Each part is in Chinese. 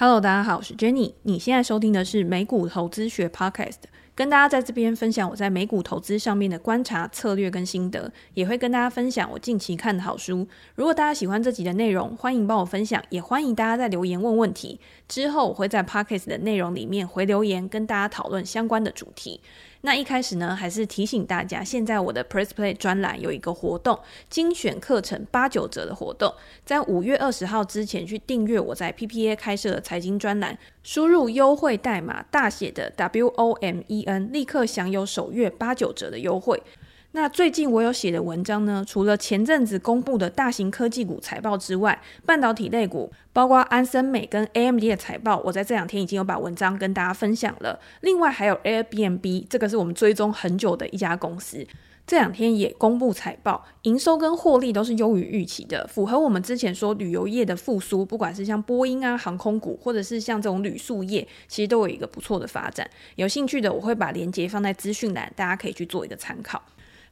Hello，大家好，我是 Jenny。你现在收听的是美股投资学 Podcast，跟大家在这边分享我在美股投资上面的观察、策略跟心得，也会跟大家分享我近期看的好书。如果大家喜欢这集的内容，欢迎帮我分享，也欢迎大家在留言问问题。之后我会在 Podcast 的内容里面回留言，跟大家讨论相关的主题。那一开始呢，还是提醒大家，现在我的 Press Play 专栏有一个活动，精选课程八九折的活动，在五月二十号之前去订阅我在 PPA 开设的财经专栏，输入优惠代码大写的 W O M E N，立刻享有首月八九折的优惠。那最近我有写的文章呢，除了前阵子公布的大型科技股财报之外，半导体类股，包括安森美跟 AMD 的财报，我在这两天已经有把文章跟大家分享了。另外还有 Airbnb，这个是我们追踪很久的一家公司，这两天也公布财报，营收跟获利都是优于预期的，符合我们之前说旅游业的复苏，不管是像波音啊航空股，或者是像这种旅宿业，其实都有一个不错的发展。有兴趣的，我会把链接放在资讯栏，大家可以去做一个参考。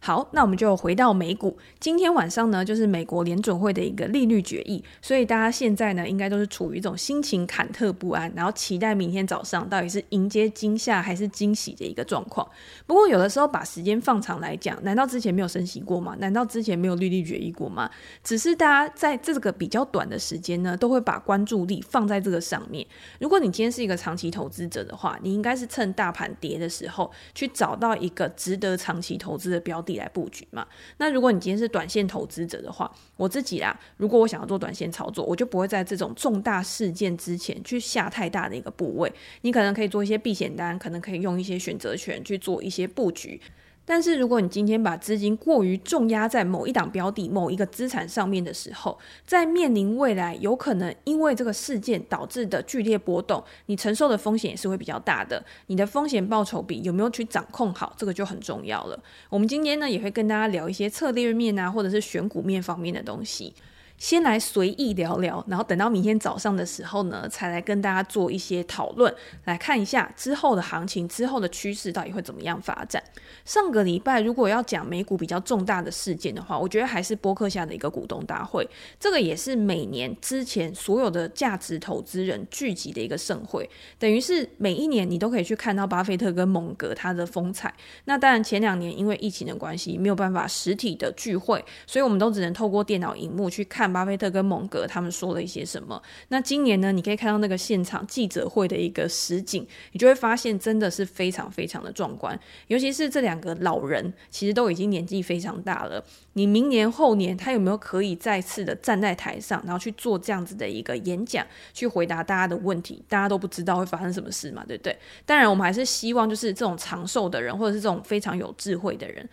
好，那我们就回到美股。今天晚上呢，就是美国联准会的一个利率决议，所以大家现在呢，应该都是处于一种心情忐忑不安，然后期待明天早上到底是迎接惊吓还是惊喜的一个状况。不过有的时候把时间放长来讲，难道之前没有升息过吗？难道之前没有利率决议过吗？只是大家在这个比较短的时间呢，都会把关注力放在这个上面。如果你今天是一个长期投资者的话，你应该是趁大盘跌的时候，去找到一个值得长期投资的标。来布局嘛？那如果你今天是短线投资者的话，我自己啦，如果我想要做短线操作，我就不会在这种重大事件之前去下太大的一个部位。你可能可以做一些避险单，可能可以用一些选择权去做一些布局。但是，如果你今天把资金过于重压在某一档标的、某一个资产上面的时候，在面临未来有可能因为这个事件导致的剧烈波动，你承受的风险也是会比较大的。你的风险报酬比有没有去掌控好，这个就很重要了。我们今天呢，也会跟大家聊一些策略面啊，或者是选股面方面的东西。先来随意聊聊，然后等到明天早上的时候呢，才来跟大家做一些讨论，来看一下之后的行情、之后的趋势到底会怎么样发展。上个礼拜如果要讲美股比较重大的事件的话，我觉得还是波克夏的一个股东大会，这个也是每年之前所有的价值投资人聚集的一个盛会，等于是每一年你都可以去看到巴菲特跟蒙格他的风采。那当然前两年因为疫情的关系，没有办法实体的聚会，所以我们都只能透过电脑荧幕去看。巴菲特跟蒙格他们说了一些什么？那今年呢？你可以看到那个现场记者会的一个实景，你就会发现真的是非常非常的壮观。尤其是这两个老人，其实都已经年纪非常大了。你明年后年，他有没有可以再次的站在台上，然后去做这样子的一个演讲，去回答大家的问题？大家都不知道会发生什么事嘛，对不对？当然，我们还是希望就是这种长寿的人，或者是这种非常有智慧的人。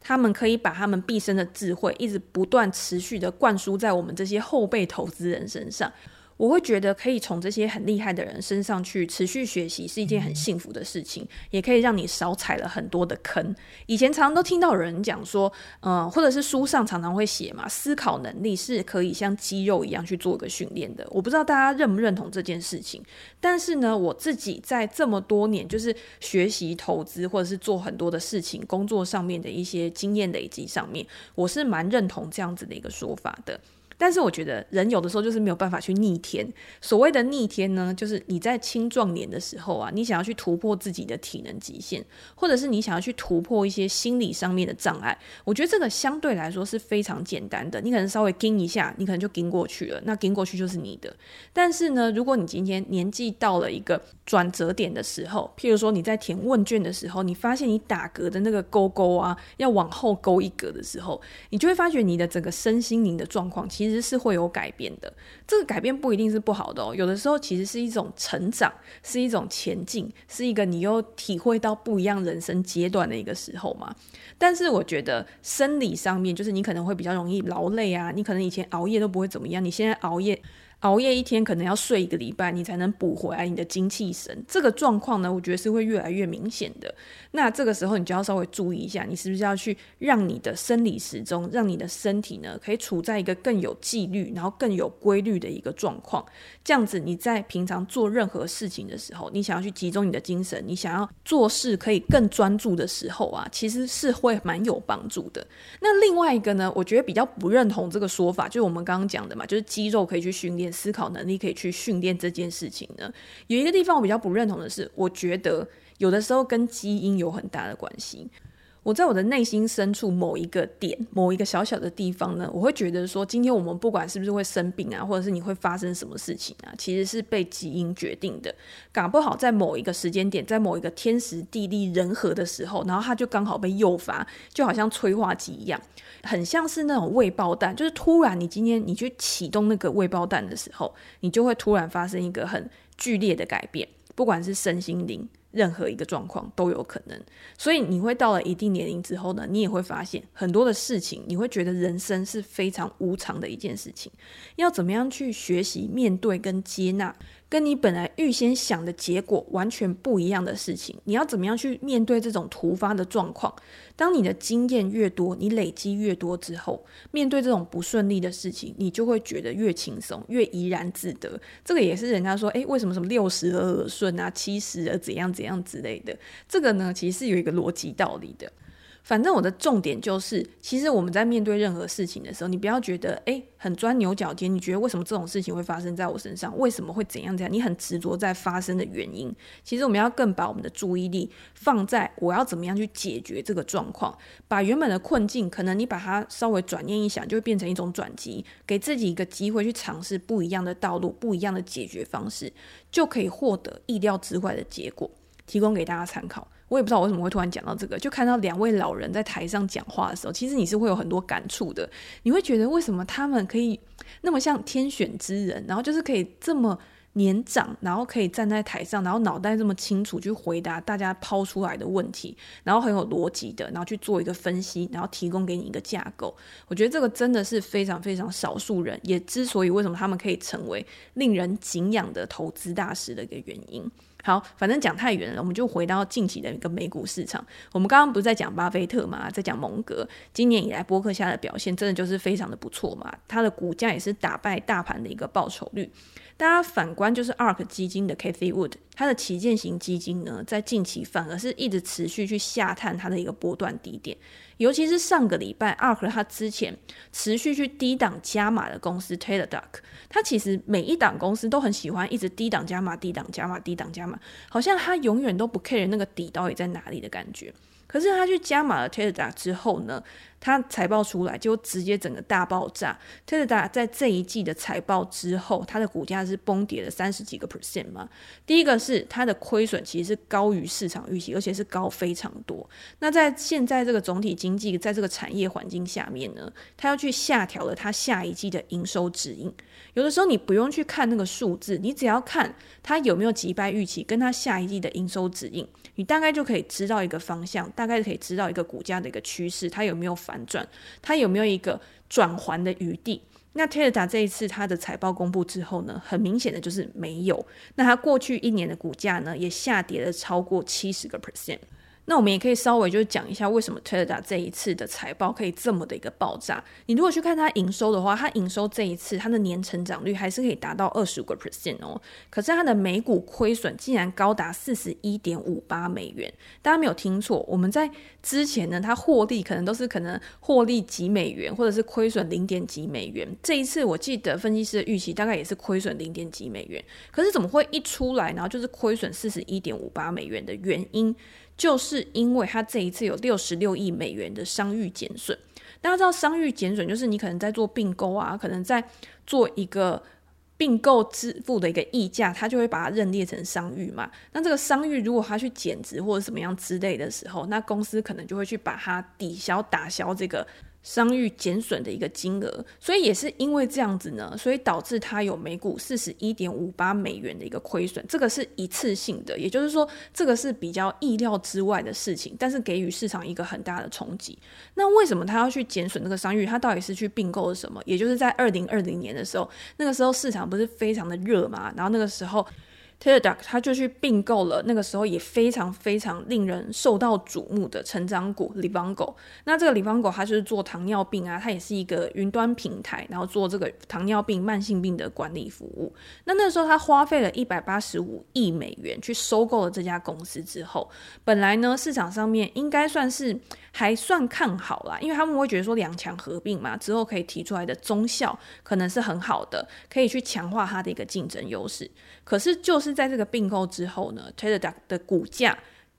他们可以把他们毕生的智慧，一直不断持续的灌输在我们这些后辈投资人身上。我会觉得可以从这些很厉害的人身上去持续学习，是一件很幸福的事情，也可以让你少踩了很多的坑。以前常常都听到有人讲说，嗯、或者是书上常常会写嘛，思考能力是可以像肌肉一样去做一个训练的。我不知道大家认不认同这件事情，但是呢，我自己在这么多年就是学习投资或者是做很多的事情，工作上面的一些经验累积上面，我是蛮认同这样子的一个说法的。但是我觉得人有的时候就是没有办法去逆天。所谓的逆天呢，就是你在青壮年的时候啊，你想要去突破自己的体能极限，或者是你想要去突破一些心理上面的障碍。我觉得这个相对来说是非常简单的，你可能稍微跟一下，你可能就跟过去了。那跟过去就是你的。但是呢，如果你今天年纪到了一个转折点的时候，譬如说你在填问卷的时候，你发现你打格的那个勾勾啊，要往后勾一格的时候，你就会发觉你的整个身心灵的状况其实。其实是会有改变的，这个改变不一定是不好的哦。有的时候其实是一种成长，是一种前进，是一个你又体会到不一样人生阶段的一个时候嘛。但是我觉得生理上面，就是你可能会比较容易劳累啊，你可能以前熬夜都不会怎么样，你现在熬夜。熬夜一天可能要睡一个礼拜，你才能补回来你的精气神。这个状况呢，我觉得是会越来越明显的。那这个时候你就要稍微注意一下，你是不是要去让你的生理时钟，让你的身体呢，可以处在一个更有纪律，然后更有规律的一个状况。这样子你在平常做任何事情的时候，你想要去集中你的精神，你想要做事可以更专注的时候啊，其实是会蛮有帮助的。那另外一个呢，我觉得比较不认同这个说法，就是我们刚刚讲的嘛，就是肌肉可以去训练。思考能力可以去训练这件事情呢？有一个地方我比较不认同的是，我觉得有的时候跟基因有很大的关系。我在我的内心深处某一个点，某一个小小的地方呢，我会觉得说，今天我们不管是不是会生病啊，或者是你会发生什么事情啊，其实是被基因决定的。搞不好在某一个时间点，在某一个天时地利人和的时候，然后它就刚好被诱发，就好像催化剂一样，很像是那种未爆弹，就是突然你今天你去启动那个未爆弹的时候，你就会突然发生一个很剧烈的改变，不管是身心灵。任何一个状况都有可能，所以你会到了一定年龄之后呢，你也会发现很多的事情，你会觉得人生是非常无常的一件事情，要怎么样去学习面对跟接纳。跟你本来预先想的结果完全不一样的事情，你要怎么样去面对这种突发的状况？当你的经验越多，你累积越多之后，面对这种不顺利的事情，你就会觉得越轻松，越怡然自得。这个也是人家说，诶，为什么什么六十而耳顺啊，七十而怎样怎样之类的？这个呢，其实是有一个逻辑道理的。反正我的重点就是，其实我们在面对任何事情的时候，你不要觉得诶很钻牛角尖，你觉得为什么这种事情会发生在我身上？为什么会怎样怎样？你很执着在发生的原因。其实我们要更把我们的注意力放在我要怎么样去解决这个状况，把原本的困境，可能你把它稍微转念一想，就会变成一种转机，给自己一个机会去尝试不一样的道路、不一样的解决方式，就可以获得意料之外的结果，提供给大家参考。我也不知道我为什么会突然讲到这个，就看到两位老人在台上讲话的时候，其实你是会有很多感触的。你会觉得为什么他们可以那么像天选之人，然后就是可以这么年长，然后可以站在台上，然后脑袋这么清楚去回答大家抛出来的问题，然后很有逻辑的，然后去做一个分析，然后提供给你一个架构。我觉得这个真的是非常非常少数人，也之所以为什么他们可以成为令人敬仰的投资大师的一个原因。好，反正讲太远了，我们就回到近期的一个美股市场。我们刚刚不是在讲巴菲特嘛，在讲蒙格，今年以来波克夏的表现真的就是非常的不错嘛，它的股价也是打败大盘的一个报酬率。大家反观就是 ARK 基金的 Cathy Wood，它的旗舰型基金呢，在近期反而是一直持续去下探它的一个波段低点，尤其是上个礼拜 ARK 它之前持续去低档加码的公司 Teladoc，它其实每一档公司都很喜欢一直低档加码、低档加码、低档加码，好像他永远都不 care 那个底到底在哪里的感觉。可是他去加码了 Teladoc 之后呢，他财报出来就直接整个大爆炸。特斯拉在这一季的财报之后，它的股价是崩跌了三十几个 percent 嘛。第一个是它的亏损其实是高于市场预期，而且是高非常多。那在现在这个总体经济在这个产业环境下面呢，他要去下调了他下一季的营收指引。有的时候你不用去看那个数字，你只要看它有没有击败预期，跟它下一季的营收指引，你大概就可以知道一个方向。大概可以知道一个股价的一个趋势，它有没有反转，它有没有一个转还的余地。那 Telda 这一次它的财报公布之后呢，很明显的就是没有。那它过去一年的股价呢，也下跌了超过七十个 percent。那我们也可以稍微就是讲一下为什么 Teladoc 这一次的财报可以这么的一个爆炸。你如果去看它营收的话，它营收这一次它的年成长率还是可以达到二十五个 percent 哦。可是它的每股亏损竟然高达四十一点五八美元。大家没有听错，我们在之前呢，它获利可能都是可能获利几美元，或者是亏损零点几美元。这一次我记得分析师的预期大概也是亏损零点几美元。可是怎么会一出来，然后就是亏损四十一点五八美元的原因？就是因为它这一次有六十六亿美元的商誉减损，大家知道商誉减损就是你可能在做并购啊，可能在做一个并购支付的一个溢价，它就会把它认列成商誉嘛。那这个商誉如果它去减值或者什么样之类的时候，那公司可能就会去把它抵消打消这个。商誉减损的一个金额，所以也是因为这样子呢，所以导致它有每股四十一点五八美元的一个亏损，这个是一次性的，也就是说这个是比较意料之外的事情，但是给予市场一个很大的冲击。那为什么他要去减损那个商誉？他到底是去并购了什么？也就是在二零二零年的时候，那个时候市场不是非常的热嘛，然后那个时候。，TeleDoc 他就去并购了那个时候也非常非常令人受到瞩目的成长股 Livongo。那这个 Livongo 它就是做糖尿病啊，它也是一个云端平台，然后做这个糖尿病慢性病的管理服务。那那时候他花费了一百八十五亿美元去收购了这家公司之后，本来呢市场上面应该算是还算看好啦，因为他们会觉得说两强合并嘛，之后可以提出来的综效可能是很好的，可以去强化它的一个竞争优势。可是就是是在这个并购之后呢，Teladoc 的股价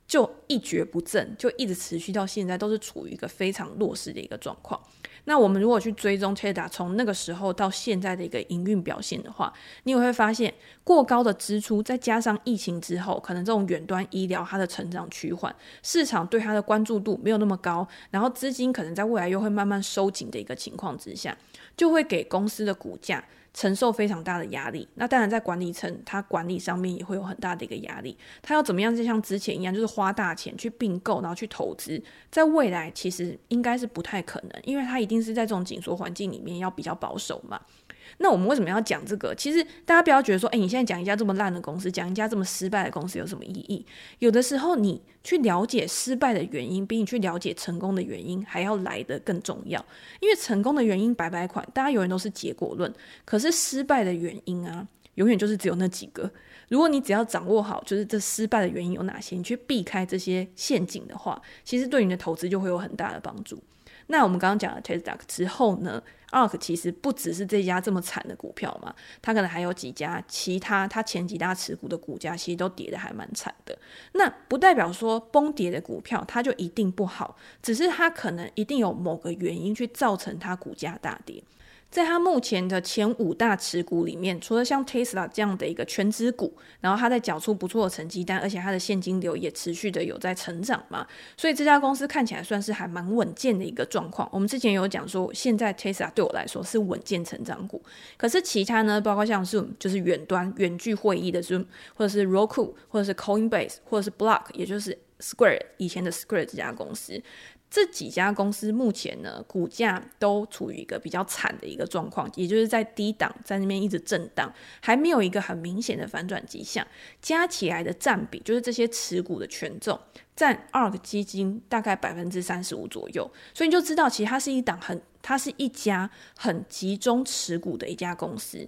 就一蹶不振，就一直持续到现在都是处于一个非常弱势的一个状况。那我们如果去追踪 tada 从那个时候到现在的一个营运表现的话，你也会发现过高的支出，再加上疫情之后，可能这种远端医疗它的成长趋缓，市场对它的关注度没有那么高，然后资金可能在未来又会慢慢收紧的一个情况之下，就会给公司的股价。承受非常大的压力，那当然在管理层，他管理上面也会有很大的一个压力。他要怎么样，就像之前一样，就是花大钱去并购，然后去投资，在未来其实应该是不太可能，因为他一定是在这种紧缩环境里面要比较保守嘛。那我们为什么要讲这个？其实大家不要觉得说，哎，你现在讲一家这么烂的公司，讲一家这么失败的公司有什么意义？有的时候你去了解失败的原因，比你去了解成功的原因还要来得更重要。因为成功的原因百百款，大家永远都是结果论，可是失败的原因啊，永远就是只有那几个。如果你只要掌握好，就是这失败的原因有哪些，你去避开这些陷阱的话，其实对你的投资就会有很大的帮助。那我们刚刚讲了 Teladoc 之后呢，ARK 其实不只是这家这么惨的股票嘛，它可能还有几家其他它前几大持股的股价其实都跌的还蛮惨的。那不代表说崩跌的股票它就一定不好，只是它可能一定有某个原因去造成它股价大跌。在他目前的前五大持股里面，除了像 Tesla 这样的一个全值股，然后他在缴出不错的成绩单，而且他的现金流也持续的有在成长嘛，所以这家公司看起来算是还蛮稳健的一个状况。我们之前有讲说，现在 Tesla 对我来说是稳健成长股，可是其他呢，包括像 Zoom 就是远端远距会议的 Zoom，或者是 Roku，或者是 Coinbase，或者是 Block，也就是 Square 以前的 Square 这家公司。这几家公司目前呢，股价都处于一个比较惨的一个状况，也就是在低档，在那边一直震荡，还没有一个很明显的反转迹象。加起来的占比，就是这些持股的权重，占 ARK 基金大概百分之三十五左右。所以你就知道，其实它是一档很，它是一家很集中持股的一家公司。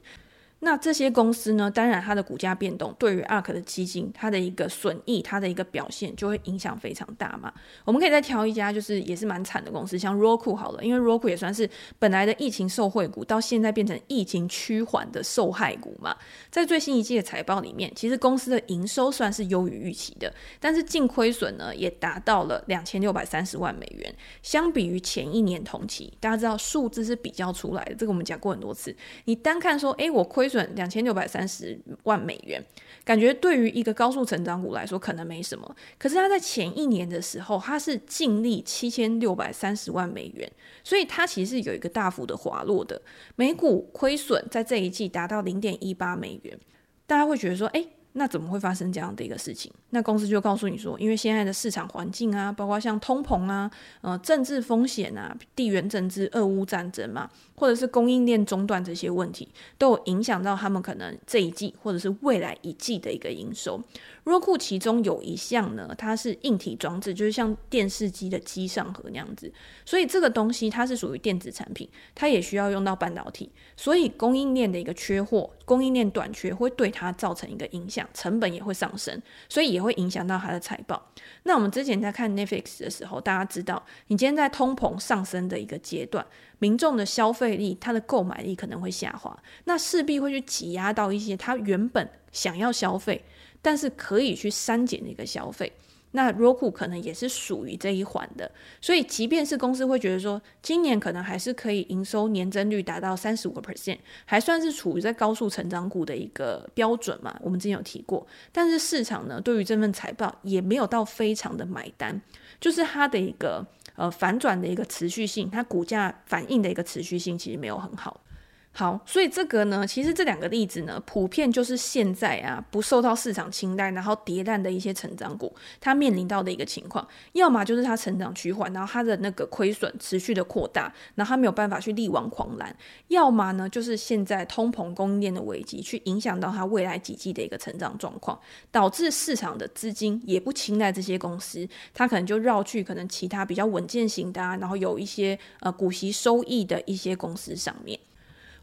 那这些公司呢，当然它的股价变动对于 ARK 的基金，它的一个损益，它的一个表现就会影响非常大嘛。我们可以再挑一家，就是也是蛮惨的公司，像 Roku 好了，因为 Roku 也算是本来的疫情受惠股，到现在变成疫情趋缓的受害股嘛。在最新一季的财报里面，其实公司的营收算是优于预期的，但是净亏损呢也达到了两千六百三十万美元，相比于前一年同期，大家知道数字是比较出来的，这个我们讲过很多次。你单看说，诶，我亏。损两千六百三十万美元，感觉对于一个高速成长股来说可能没什么。可是它在前一年的时候，它是净利七千六百三十万美元，所以它其实有一个大幅的滑落的。每股亏损在这一季达到零点一八美元，大家会觉得说，诶。那怎么会发生这样的一个事情？那公司就告诉你说，因为现在的市场环境啊，包括像通膨啊、呃政治风险啊、地缘政治、俄乌战争嘛，或者是供应链中断这些问题，都有影响到他们可能这一季或者是未来一季的一个营收。Roku 其中有一项呢，它是硬体装置，就是像电视机的机上盒那样子，所以这个东西它是属于电子产品，它也需要用到半导体，所以供应链的一个缺货、供应链短缺会对它造成一个影响，成本也会上升，所以也会影响到它的财报。那我们之前在看 Netflix 的时候，大家知道，你今天在通膨上升的一个阶段，民众的消费力、它的购买力可能会下滑，那势必会去挤压到一些他原本想要消费。但是可以去删减的一个消费，那 Roku 可能也是属于这一环的，所以即便是公司会觉得说，今年可能还是可以营收年增率达到三十五个 percent，还算是处于在高速成长股的一个标准嘛，我们之前有提过，但是市场呢对于这份财报也没有到非常的买单，就是它的一个呃反转的一个持续性，它股价反应的一个持续性其实没有很好。好，所以这个呢，其实这两个例子呢，普遍就是现在啊不受到市场青睐，然后跌烂的一些成长股，它面临到的一个情况，要么就是它成长趋缓，然后它的那个亏损持续的扩大，然后它没有办法去力挽狂澜；要么呢，就是现在通膨供应链的危机，去影响到它未来几季的一个成长状况，导致市场的资金也不青睐这些公司，它可能就绕去可能其他比较稳健型的啊，然后有一些呃股息收益的一些公司上面。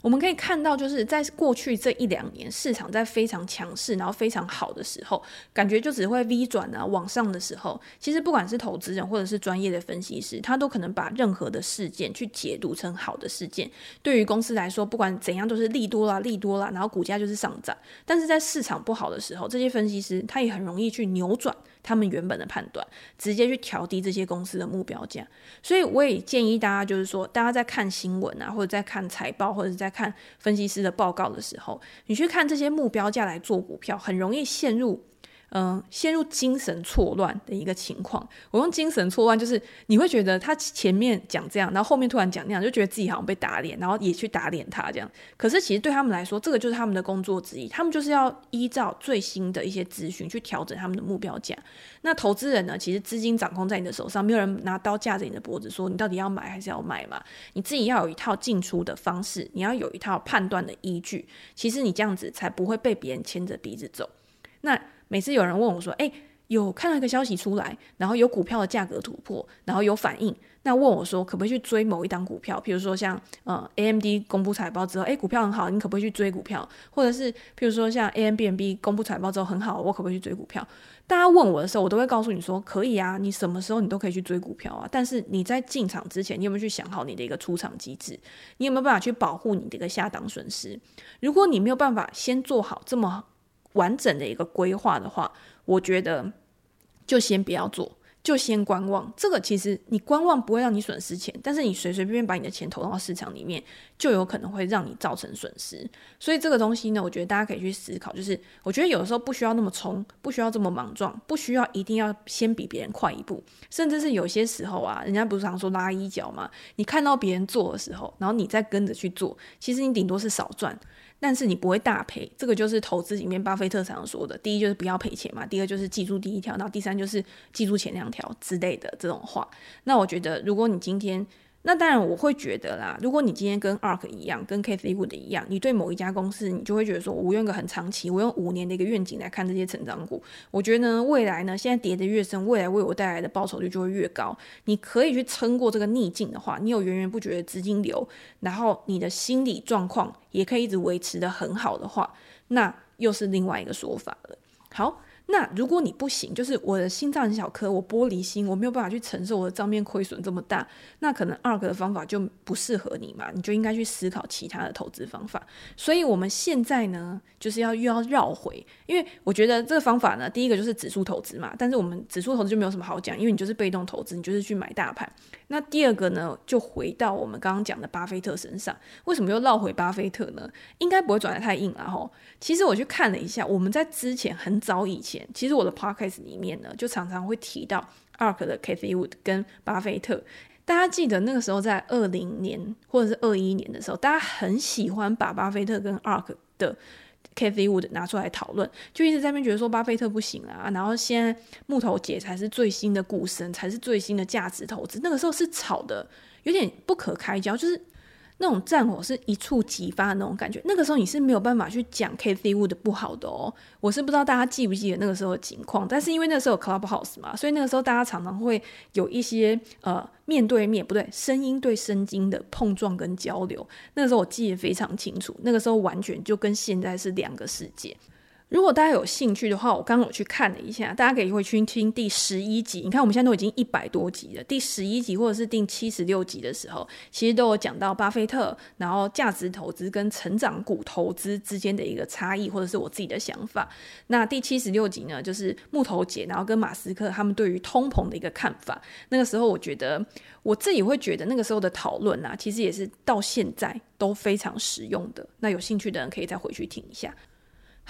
我们可以看到，就是在过去这一两年，市场在非常强势，然后非常好的时候，感觉就只会 V 转啊往上的时候，其实不管是投资人或者是专业的分析师，他都可能把任何的事件去解读成好的事件。对于公司来说，不管怎样都是利多啦，利多啦，然后股价就是上涨。但是在市场不好的时候，这些分析师他也很容易去扭转。他们原本的判断，直接去调低这些公司的目标价，所以我也建议大家，就是说，大家在看新闻啊，或者在看财报，或者在看分析师的报告的时候，你去看这些目标价来做股票，很容易陷入。嗯，陷入精神错乱的一个情况。我用精神错乱，就是你会觉得他前面讲这样，然后后面突然讲那样，就觉得自己好像被打脸，然后也去打脸他这样。可是其实对他们来说，这个就是他们的工作之一，他们就是要依照最新的一些资讯去调整他们的目标价。那投资人呢，其实资金掌控在你的手上，没有人拿刀架着你的脖子说你到底要买还是要卖嘛。你自己要有一套进出的方式，你要有一套判断的依据。其实你这样子才不会被别人牵着鼻子走。那。每次有人问我说：“诶，有看到一个消息出来，然后有股票的价格突破，然后有反应，那问我说可不可以去追某一档股票？比如说像呃 AMD 公布财报之后，诶，股票很好，你可不可以去追股票？或者是譬如说像 AMBNB 公布财报之后很好，我可不可以去追股票？大家问我的时候，我都会告诉你说可以啊，你什么时候你都可以去追股票啊。但是你在进场之前，你有没有去想好你的一个出场机制？你有没有办法去保护你的一个下档损失？如果你没有办法先做好这么。完整的一个规划的话，我觉得就先不要做，就先观望。这个其实你观望不会让你损失钱，但是你随随便便把你的钱投到市场里面，就有可能会让你造成损失。所以这个东西呢，我觉得大家可以去思考。就是我觉得有的时候不需要那么冲，不需要这么莽撞，不需要一定要先比别人快一步，甚至是有些时候啊，人家不是常说拉一脚吗？你看到别人做的时候，然后你再跟着去做，其实你顶多是少赚。但是你不会大赔，这个就是投资里面巴菲特常说的。第一就是不要赔钱嘛，第二就是记住第一条，然后第三就是记住前两条之类的这种话。那我觉得，如果你今天那当然，我会觉得啦。如果你今天跟 ARK 一样，跟 Cathie Wood 一样，你对某一家公司，你就会觉得说，我用一个很长期，我用五年的一个愿景来看这些成长股。我觉得呢，未来呢，现在跌得越深，未来为我带来的报酬率就会越高。你可以去撑过这个逆境的话，你有源源不绝的资金流，然后你的心理状况也可以一直维持得很好的话，那又是另外一个说法了。好。那如果你不行，就是我的心脏很小颗，我玻璃心，我没有办法去承受我的账面亏损这么大，那可能二个的方法就不适合你嘛，你就应该去思考其他的投资方法。所以我们现在呢，就是要又要绕回，因为我觉得这个方法呢，第一个就是指数投资嘛，但是我们指数投资就没有什么好讲，因为你就是被动投资，你就是去买大盘。那第二个呢，就回到我们刚刚讲的巴菲特身上，为什么又绕回巴菲特呢？应该不会转得太硬了吼。其实我去看了一下，我们在之前很早以前。其实我的 podcast 里面呢，就常常会提到 ARK 的 Cathy Wood 跟巴菲特。大家记得那个时候在二零年或者是二一年的时候，大家很喜欢把巴菲特跟 ARK 的 K V Wood 拿出来讨论，就一直在那边觉得说巴菲特不行啊，然后现在木头姐才是最新的股神，才是最新的价值投资。那个时候是吵的有点不可开交，就是。那种战火是一触即发的那种感觉，那个时候你是没有办法去讲 KTV 的不好的哦。我是不知道大家记不记得那个时候的情况，但是因为那个时候有 Clubhouse 嘛，所以那个时候大家常常会有一些呃面对面不对，声音对声音的碰撞跟交流。那个时候我记得非常清楚，那个时候完全就跟现在是两个世界。如果大家有兴趣的话，我刚刚有去看了一下，大家可以回去听第十一集。你看，我们现在都已经一百多集了，第十一集或者是第七十六集的时候，其实都有讲到巴菲特，然后价值投资跟成长股投资之间的一个差异，或者是我自己的想法。那第七十六集呢，就是木头姐，然后跟马斯克他们对于通膨的一个看法。那个时候，我觉得我自己会觉得那个时候的讨论啊，其实也是到现在都非常实用的。那有兴趣的人可以再回去听一下。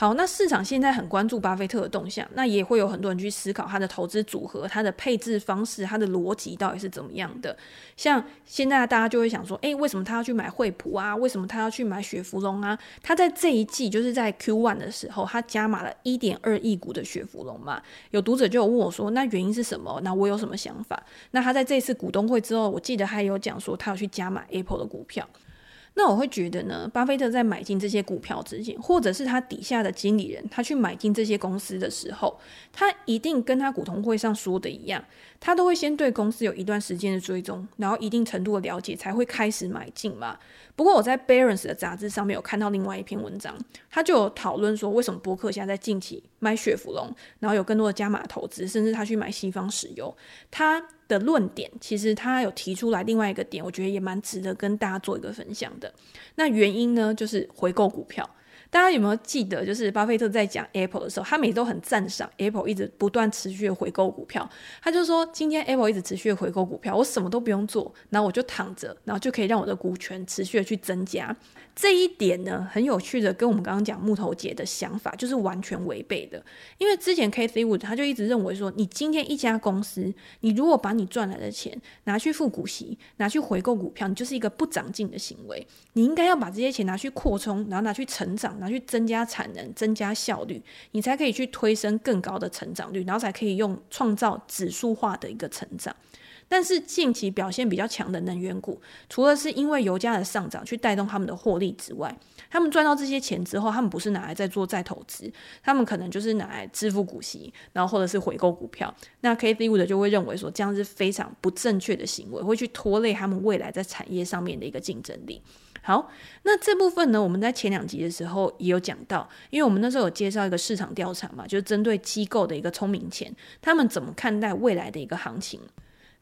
好，那市场现在很关注巴菲特的动向，那也会有很多人去思考他的投资组合、他的配置方式、他的逻辑到底是怎么样的。像现在大家就会想说，诶，为什么他要去买惠普啊？为什么他要去买雪佛龙啊？他在这一季就是在 Q1 的时候，他加码了一点二亿股的雪佛龙嘛。有读者就有问我说，那原因是什么？那我有什么想法？那他在这次股东会之后，我记得还有讲说，他要去加码 Apple 的股票。那我会觉得呢，巴菲特在买进这些股票之前，或者是他底下的经理人，他去买进这些公司的时候，他一定跟他股东会上说的一样，他都会先对公司有一段时间的追踪，然后一定程度的了解，才会开始买进嘛。不过我在 Barons 的杂志上面有看到另外一篇文章，他就有讨论说，为什么伯克现在在近期买雪佛龙，然后有更多的加码投资，甚至他去买西方石油，他的论点其实他有提出来另外一个点，我觉得也蛮值得跟大家做一个分享的。那原因呢，就是回购股票。大家有没有记得，就是巴菲特在讲 Apple 的时候，他每都很赞赏 Apple 一直不断持续的回购股票。他就说，今天 Apple 一直持续的回购股票，我什么都不用做，然后我就躺着，然后就可以让我的股权持续的去增加。这一点呢，很有趣的，跟我们刚刚讲木头姐的想法就是完全违背的。因为之前 Cathy Wood 他就一直认为说，你今天一家公司，你如果把你赚来的钱拿去付股息，拿去回购股票，你就是一个不长进的行为。你应该要把这些钱拿去扩充，然后拿去成长，拿去增加产能、增加效率，你才可以去推升更高的成长率，然后才可以用创造指数化的一个成长。但是近期表现比较强的能源股，除了是因为油价的上涨去带动他们的获利之外，他们赚到这些钱之后，他们不是拿来再做再投资，他们可能就是拿来支付股息，然后或者是回购股票。那 Cathie Wood 就会认为说，这样是非常不正确的行为，会去拖累他们未来在产业上面的一个竞争力。好，那这部分呢，我们在前两集的时候也有讲到，因为我们那时候有介绍一个市场调查嘛，就是针对机构的一个聪明钱，他们怎么看待未来的一个行情。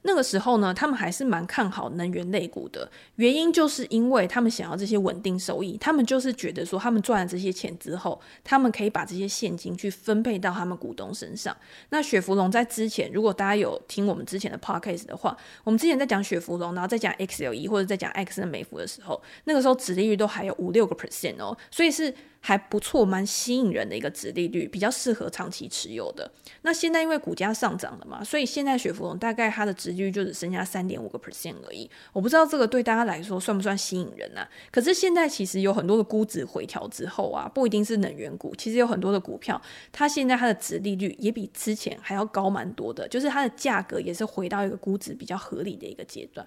那个时候呢，他们还是蛮看好能源类股的，原因就是因为他们想要这些稳定收益，他们就是觉得说，他们赚了这些钱之后，他们可以把这些现金去分配到他们股东身上。那雪佛龙在之前，如果大家有听我们之前的 podcast 的话，我们之前在讲雪佛龙，然后在讲 XLE 或者在讲 X 的美孚的时候，那个时候殖利率都还有五六个 percent 哦，所以是。还不错，蛮吸引人的一个值利率，比较适合长期持有的。那现在因为股价上涨了嘛，所以现在雪佛龙大概它的值利率就只剩下三点五个 percent 而已。我不知道这个对大家来说算不算吸引人啊？可是现在其实有很多的估值回调之后啊，不一定是能源股，其实有很多的股票，它现在它的值利率也比之前还要高蛮多的，就是它的价格也是回到一个估值比较合理的一个阶段。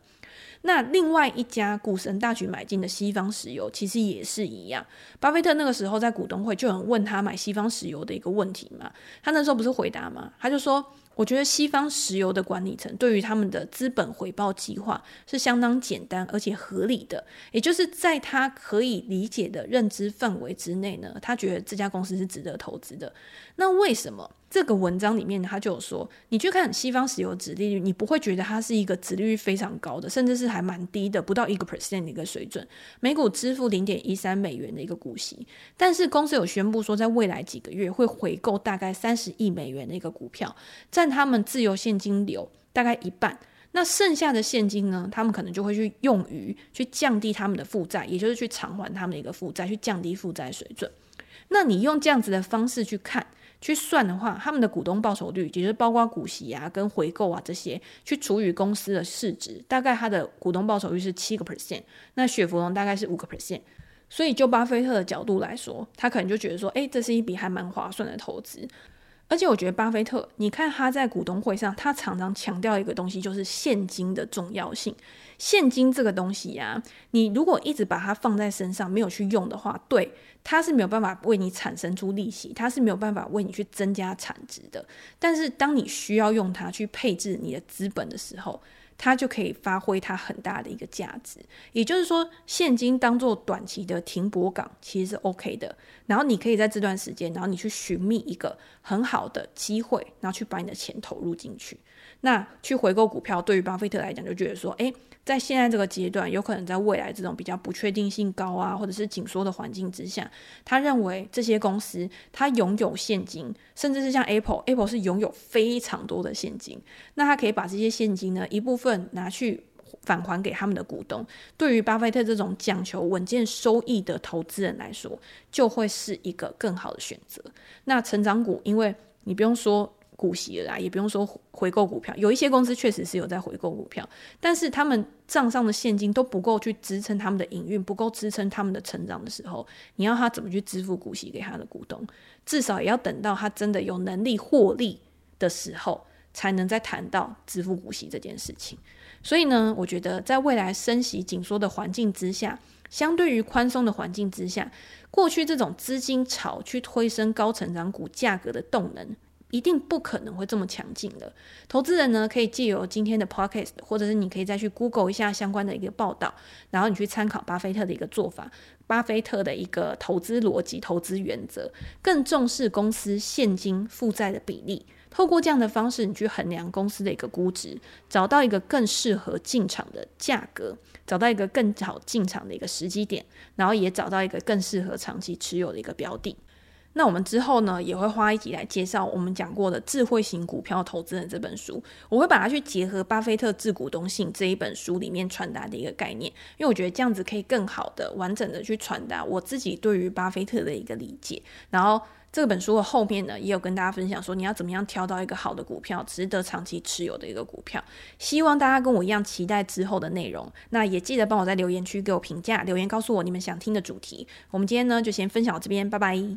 那另外一家股神大举买进的西方石油，其实也是一样。巴菲特那个时候在股东会就有人问他买西方石油的一个问题嘛，他那时候不是回答吗？他就说：“我觉得西方石油的管理层对于他们的资本回报计划是相当简单而且合理的，也就是在他可以理解的认知范围之内呢，他觉得这家公司是值得投资的。那为什么？”这个文章里面，他就有说，你去看西方石油殖利率，你不会觉得它是一个殖利率非常高的，甚至是还蛮低的，不到一个 percent 的一个水准，每股支付零点一三美元的一个股息。但是公司有宣布说，在未来几个月会回购大概三十亿美元的一个股票，占他们自由现金流大概一半。那剩下的现金呢，他们可能就会去用于去降低他们的负债，也就是去偿还他们的一个负债，去降低负债水准。那你用这样子的方式去看。去算的话，他们的股东报酬率，也就是包括股息啊、跟回购啊这些，去除以公司的市值，大概它的股东报酬率是七个 percent。那雪佛龙大概是五个 percent。所以就巴菲特的角度来说，他可能就觉得说，诶，这是一笔还蛮划算的投资。而且我觉得巴菲特，你看他在股东会上，他常常强调一个东西，就是现金的重要性。现金这个东西呀，你如果一直把它放在身上，没有去用的话，对，它是没有办法为你产生出利息，它是没有办法为你去增加产值的。但是当你需要用它去配置你的资本的时候，它就可以发挥它很大的一个价值，也就是说，现金当做短期的停泊港其实是 OK 的。然后你可以在这段时间，然后你去寻觅一个很好的机会，然后去把你的钱投入进去。那去回购股票，对于巴菲特来讲，就觉得说，诶，在现在这个阶段，有可能在未来这种比较不确定性高啊，或者是紧缩的环境之下，他认为这些公司他拥有现金，甚至是像 Apple，Apple 是拥有非常多的现金，那他可以把这些现金呢一部分拿去返还给他们的股东。对于巴菲特这种讲求稳健收益的投资人来说，就会是一个更好的选择。那成长股，因为你不用说。股息了啦，也不用说回购股票。有一些公司确实是有在回购股票，但是他们账上的现金都不够去支撑他们的营运，不够支撑他们的成长的时候，你要他怎么去支付股息给他的股东？至少也要等到他真的有能力获利的时候，才能再谈到支付股息这件事情。所以呢，我觉得在未来升息紧缩的环境之下，相对于宽松的环境之下，过去这种资金潮去推升高成长股价格的动能。一定不可能会这么强劲的。投资人呢，可以借由今天的 podcast，或者是你可以再去 Google 一下相关的一个报道，然后你去参考巴菲特的一个做法，巴菲特的一个投资逻辑、投资原则，更重视公司现金负债的比例。透过这样的方式，你去衡量公司的一个估值，找到一个更适合进场的价格，找到一个更好进场的一个时机点，然后也找到一个更适合长期持有的一个标的。那我们之后呢，也会花一集来介绍我们讲过的《智慧型股票投资人》这本书。我会把它去结合《巴菲特致股东信》这一本书里面传达的一个概念，因为我觉得这样子可以更好的、完整的去传达我自己对于巴菲特的一个理解。然后这本书的后面呢，也有跟大家分享说，你要怎么样挑到一个好的股票，值得长期持有的一个股票。希望大家跟我一样期待之后的内容。那也记得帮我在留言区给我评价，留言告诉我你们想听的主题。我们今天呢，就先分享到这边，拜拜。